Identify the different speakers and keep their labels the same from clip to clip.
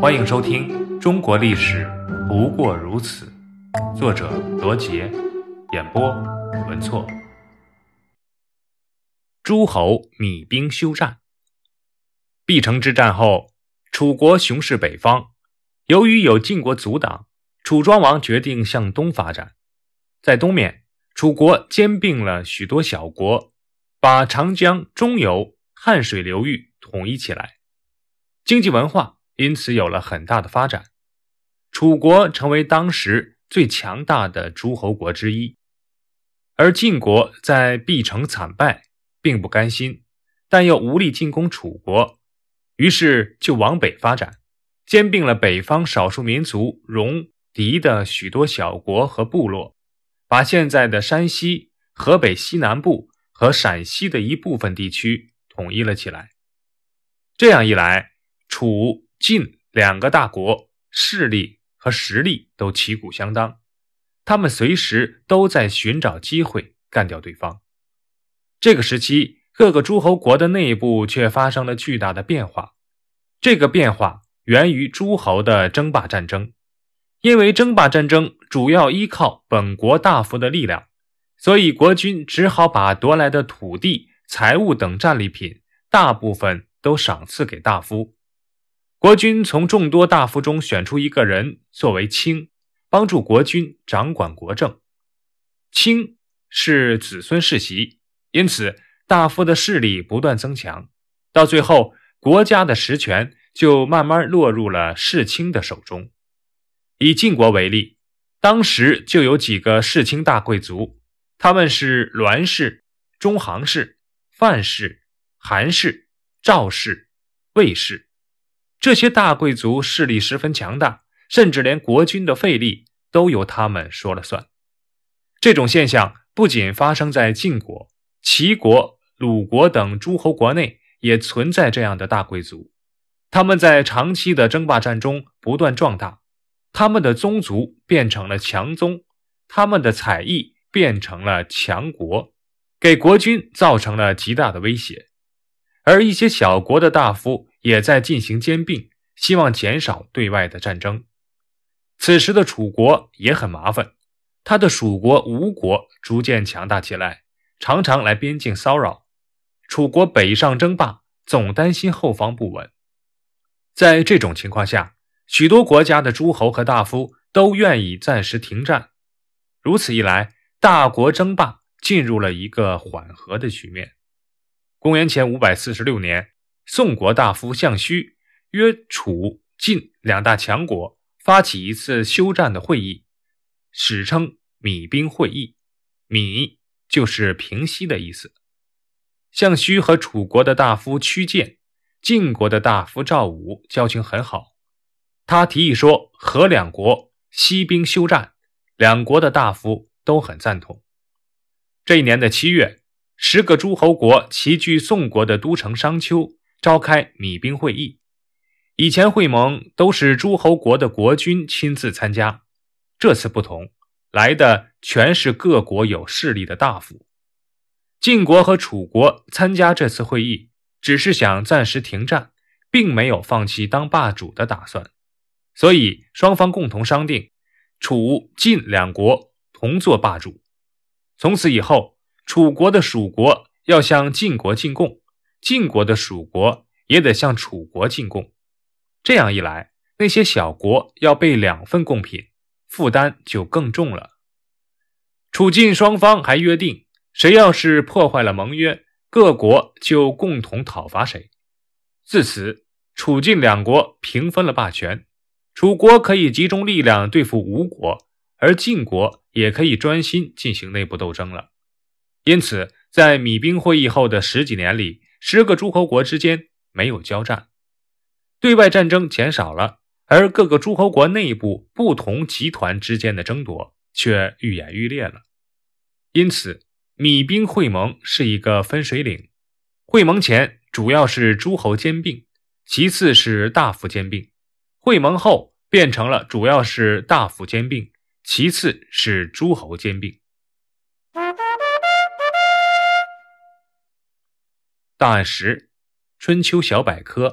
Speaker 1: 欢迎收听《中国历史不过如此》，作者罗杰，演播文措。诸侯米兵休战。毕城之战后，楚国雄视北方，由于有晋国阻挡，楚庄王决定向东发展。在东面，楚国兼并了许多小国，把长江中游、汉水流域统一起来，经济文化。因此有了很大的发展，楚国成为当时最强大的诸侯国之一。而晋国在毕城惨败，并不甘心，但又无力进攻楚国，于是就往北发展，兼并了北方少数民族戎狄的许多小国和部落，把现在的山西、河北西南部和陕西的一部分地区统一了起来。这样一来，楚。晋两个大国势力和实力都旗鼓相当，他们随时都在寻找机会干掉对方。这个时期，各个诸侯国的内部却发生了巨大的变化。这个变化源于诸侯的争霸战争，因为争霸战争主要依靠本国大夫的力量，所以国君只好把夺来的土地、财物等战利品大部分都赏赐给大夫。国君从众多大夫中选出一个人作为卿，帮助国君掌管国政。卿是子孙世袭，因此大夫的势力不断增强，到最后国家的实权就慢慢落入了世卿的手中。以晋国为例，当时就有几个世卿大贵族，他们是栾氏、中行氏、范氏、韩氏、赵氏、魏氏。这些大贵族势力十分强大，甚至连国君的费力都由他们说了算。这种现象不仅发生在晋国、齐国、鲁国等诸侯国内，也存在这样的大贵族。他们在长期的争霸战中不断壮大，他们的宗族变成了强宗，他们的采邑变成了强国，给国君造成了极大的威胁。而一些小国的大夫。也在进行兼并，希望减少对外的战争。此时的楚国也很麻烦，他的蜀国吴国逐渐强大起来，常常来边境骚扰。楚国北上争霸，总担心后方不稳。在这种情况下，许多国家的诸侯和大夫都愿意暂时停战。如此一来，大国争霸进入了一个缓和的局面。公元前五百四十六年。宋国大夫项须约楚、晋两大强国发起一次休战的会议，史称“米兵会议”。米就是平息的意思。项须和楚国的大夫屈建、晋国的大夫赵武交情很好，他提议说和两国息兵休战，两国的大夫都很赞同。这一年的七月，十个诸侯国齐聚宋国的都城商丘。召开米兵会议，以前会盟都是诸侯国的国君亲自参加，这次不同，来的全是各国有势力的大夫。晋国和楚国参加这次会议，只是想暂时停战，并没有放弃当霸主的打算，所以双方共同商定，楚晋两国同做霸主。从此以后，楚国的蜀国要向晋国进贡。晋国的属国也得向楚国进贡，这样一来，那些小国要备两份贡品，负担就更重了。楚晋双方还约定，谁要是破坏了盟约，各国就共同讨伐谁。自此，楚晋两国平分了霸权，楚国可以集中力量对付吴国，而晋国也可以专心进行内部斗争了。因此，在米兵会议后的十几年里，十个诸侯国之间没有交战，对外战争减少了，而各个诸侯国内部不同集团之间的争夺却愈演愈烈了。因此，米兵会盟是一个分水岭。会盟前主要是诸侯兼并，其次是大夫兼并；会盟后变成了主要是大夫兼并，其次是诸侯兼并。档案十，《春秋小百科》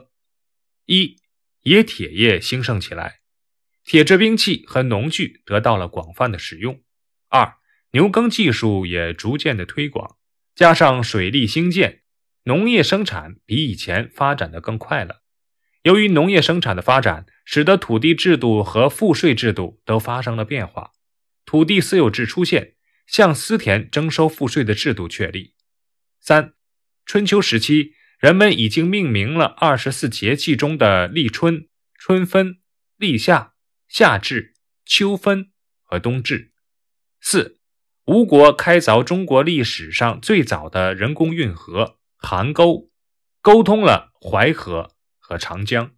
Speaker 1: 一，冶铁业兴盛起来，铁制兵器和农具得到了广泛的使用。二、牛耕技术也逐渐的推广，加上水利兴建，农业生产比以前发展的更快了。由于农业生产的发展，使得土地制度和赋税制度都发生了变化，土地私有制出现，向私田征收赋税的制度确立。三、春秋时期，人们已经命名了二十四节气中的立春、春分、立夏、夏至、秋分和冬至。四。吴国开凿中国历史上最早的人工运河邗沟，沟通了淮河和长江。